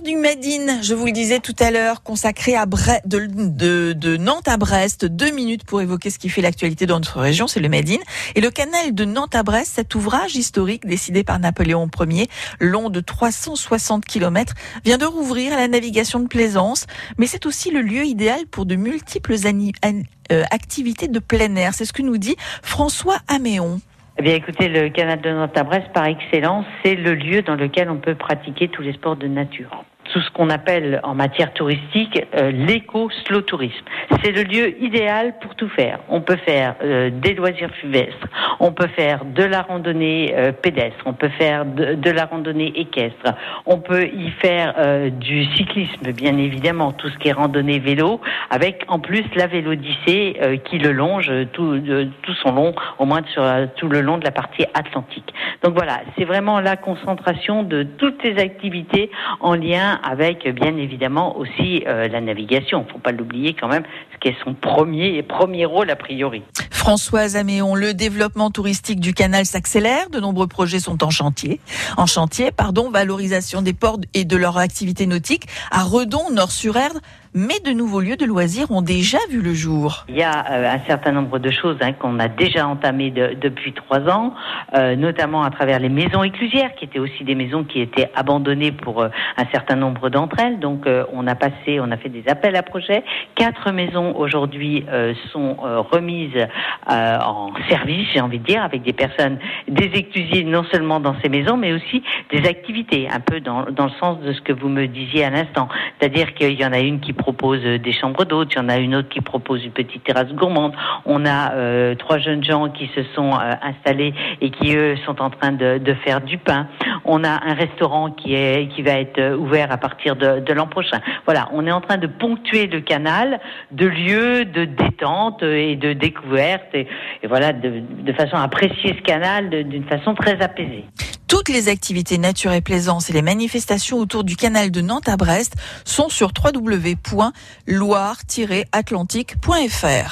du Made in, je vous le disais tout à l'heure, consacré à de, Nantes à Brest. Deux minutes pour évoquer ce qui fait l'actualité dans notre région, c'est le Made in. Et le canal de Nantes à Brest, cet ouvrage historique décidé par Napoléon Ier, long de 360 km, vient de rouvrir à la navigation de plaisance. Mais c'est aussi le lieu idéal pour de multiples euh, activités de plein air. C'est ce que nous dit François Améon. Eh bien, écoutez, le canal de Nantes-à-Brest, par excellence, c'est le lieu dans lequel on peut pratiquer tous les sports de nature tout ce qu'on appelle en matière touristique euh, l'éco-slow tourisme. C'est le lieu idéal pour tout faire. On peut faire euh, des loisirs fuvestres, on peut faire de la randonnée euh, pédestre, on peut faire de, la randonnée équestre, on peut y faire du cyclisme, bien évidemment, tout ce qui est randonnée vélo, avec en plus la vélodyssée qui le longe tout, tout son long, au moins sur tout le long de la partie atlantique. Donc voilà, c'est vraiment la concentration de toutes ces activités en lien avec bien évidemment aussi euh, la navigation. Il ne faut pas l'oublier quand même, ce qui est son premier et premier rôle a priori. Françoise Améon, le développement touristique du canal s'accélère. De nombreux projets sont en chantier. En chantier, pardon, valorisation des ports et de leur activité nautique à Redon, Nord-sur-Erdre, mais de nouveaux lieux de loisirs ont déjà vu le jour. Il y a euh, un certain nombre de choses hein, qu'on a déjà entamées depuis trois ans, euh, notamment à travers les maisons éclusières, qui étaient aussi des maisons qui étaient abandonnées pour euh, un certain nombre d'entre elles. Donc on a passé, on a fait des appels à projets. Quatre maisons aujourd'hui sont remises en service, j'ai envie de dire, avec des personnes, des éclusiers non seulement dans ces maisons, mais aussi des activités, un peu dans, dans le sens de ce que vous me disiez à l'instant. C'est-à-dire qu'il y en a une qui propose des chambres d'hôtes, il y en a une autre qui propose une petite terrasse gourmande. On a euh, trois jeunes gens qui se sont euh, installés et qui eux sont en train de, de, faire du pain. On a un restaurant qui est qui va être euh, ouvert à partir de, de l'an prochain. Voilà, on est en train de ponctuer le canal de lieux de détente et de découverte et, et voilà de, de façon à apprécier ce canal d'une façon très apaisée. Toutes les activités nature et plaisance et les manifestations autour du canal de Nantes à Brest sont sur www.loire-atlantique.fr.